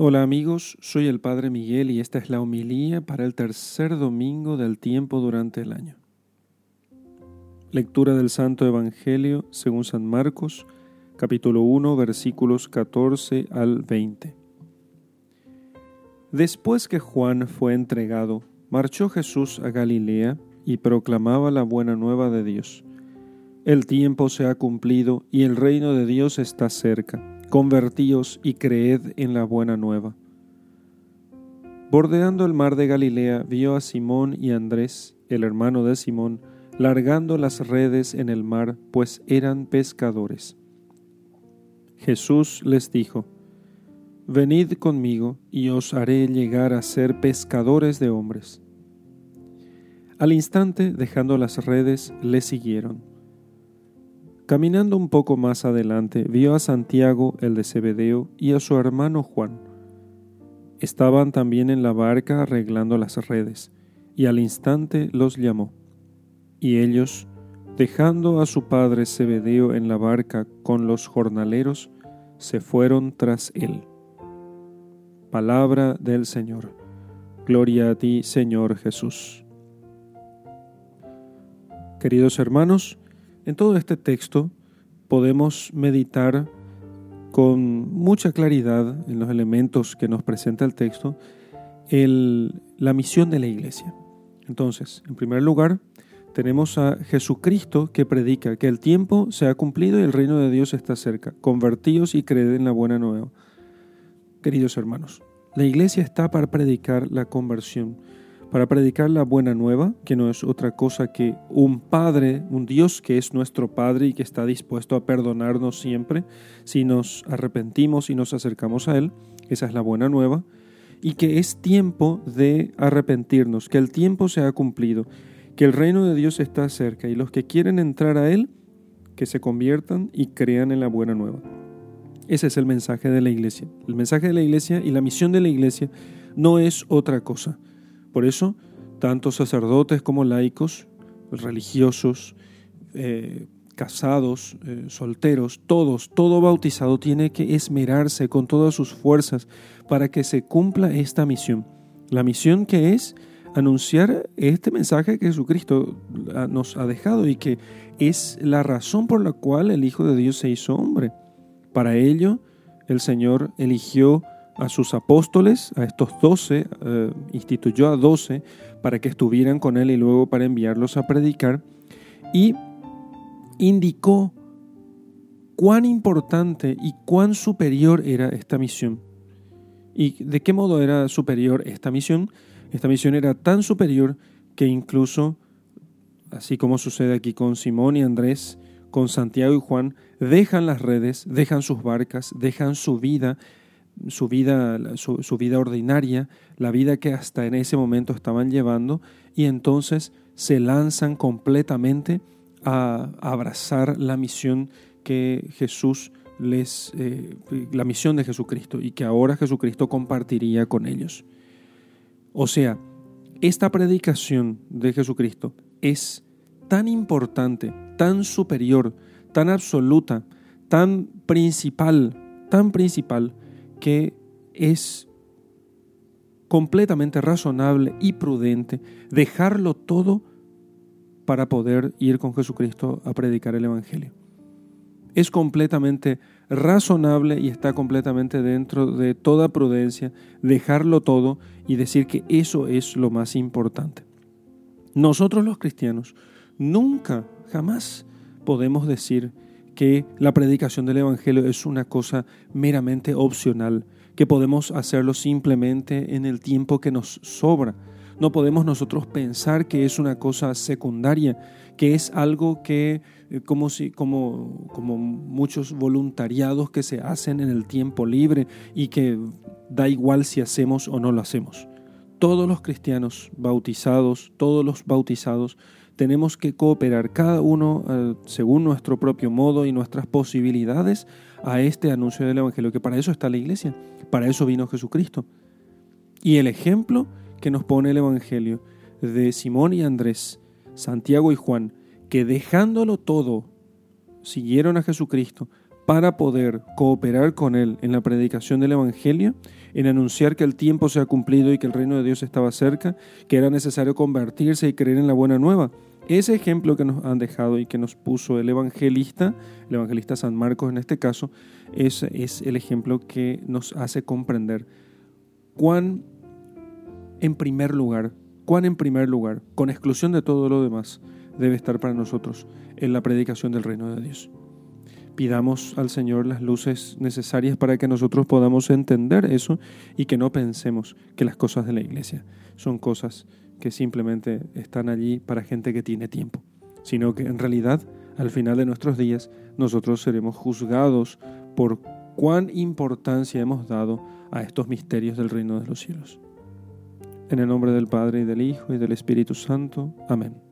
Hola amigos, soy el Padre Miguel y esta es la homilía para el tercer domingo del tiempo durante el año. Lectura del Santo Evangelio según San Marcos, capítulo 1, versículos 14 al 20. Después que Juan fue entregado, marchó Jesús a Galilea y proclamaba la buena nueva de Dios. El tiempo se ha cumplido y el reino de Dios está cerca. Convertíos y creed en la buena nueva. Bordeando el mar de Galilea, vio a Simón y Andrés, el hermano de Simón, largando las redes en el mar, pues eran pescadores. Jesús les dijo, Venid conmigo y os haré llegar a ser pescadores de hombres. Al instante, dejando las redes, le siguieron. Caminando un poco más adelante, vio a Santiago, el de Zebedeo, y a su hermano Juan. Estaban también en la barca arreglando las redes, y al instante los llamó. Y ellos, dejando a su padre Zebedeo en la barca con los jornaleros, se fueron tras él. Palabra del Señor. Gloria a ti, Señor Jesús. Queridos hermanos, en todo este texto podemos meditar con mucha claridad en los elementos que nos presenta el texto la misión de la iglesia. Entonces, en primer lugar, tenemos a Jesucristo que predica que el tiempo se ha cumplido y el reino de Dios está cerca. Convertíos y creed en la buena nueva. Queridos hermanos, la iglesia está para predicar la conversión para predicar la buena nueva, que no es otra cosa que un Padre, un Dios que es nuestro Padre y que está dispuesto a perdonarnos siempre si nos arrepentimos y nos acercamos a Él. Esa es la buena nueva. Y que es tiempo de arrepentirnos, que el tiempo se ha cumplido, que el reino de Dios está cerca y los que quieren entrar a Él, que se conviertan y crean en la buena nueva. Ese es el mensaje de la iglesia. El mensaje de la iglesia y la misión de la iglesia no es otra cosa por eso, tanto sacerdotes como laicos, religiosos, eh, casados, eh, solteros, todos, todo bautizado tiene que esmerarse con todas sus fuerzas para que se cumpla esta misión. La misión que es anunciar este mensaje que Jesucristo nos ha dejado y que es la razón por la cual el Hijo de Dios se hizo hombre. Para ello, el Señor eligió a sus apóstoles, a estos doce, eh, instituyó a doce para que estuvieran con él y luego para enviarlos a predicar, y indicó cuán importante y cuán superior era esta misión. ¿Y de qué modo era superior esta misión? Esta misión era tan superior que incluso, así como sucede aquí con Simón y Andrés, con Santiago y Juan, dejan las redes, dejan sus barcas, dejan su vida su vida, su, vida ordinaria, la vida que hasta en ese momento estaban llevando, y entonces se lanzan completamente a, abrazar la misión que Jesús les, eh, la misión de Jesucristo, y que ahora Jesucristo compartiría con ellos. O sea, esta predicación de Jesucristo es tan importante, tan superior, tan absoluta, tan principal, tan principal, que es completamente razonable y prudente dejarlo todo para poder ir con Jesucristo a predicar el Evangelio. Es completamente razonable y está completamente dentro de toda prudencia dejarlo todo y decir que eso es lo más importante. Nosotros los cristianos nunca, jamás podemos decir que la predicación del Evangelio es una cosa meramente opcional, que podemos hacerlo simplemente en el tiempo que nos sobra. No podemos nosotros pensar que es una cosa secundaria, que es algo que, eh, como, si, como, como muchos voluntariados que se hacen en el tiempo libre y que da igual si hacemos o no lo hacemos. Todos los cristianos bautizados, todos los bautizados, tenemos que cooperar cada uno eh, según nuestro propio modo y nuestras posibilidades a este anuncio del Evangelio, que para eso está la iglesia, para eso vino Jesucristo. Y el ejemplo que nos pone el Evangelio de Simón y Andrés, Santiago y Juan, que dejándolo todo, siguieron a Jesucristo, para poder cooperar con Él en la predicación del Evangelio, en anunciar que el tiempo se ha cumplido y que el reino de Dios estaba cerca, que era necesario convertirse y creer en la buena nueva. Ese ejemplo que nos han dejado y que nos puso el evangelista, el evangelista San Marcos en este caso, es, es el ejemplo que nos hace comprender cuán en primer lugar, cuán en primer lugar, con exclusión de todo lo demás, debe estar para nosotros en la predicación del reino de Dios. Pidamos al Señor las luces necesarias para que nosotros podamos entender eso y que no pensemos que las cosas de la iglesia son cosas que simplemente están allí para gente que tiene tiempo, sino que en realidad al final de nuestros días nosotros seremos juzgados por cuán importancia hemos dado a estos misterios del reino de los cielos. En el nombre del Padre y del Hijo y del Espíritu Santo. Amén.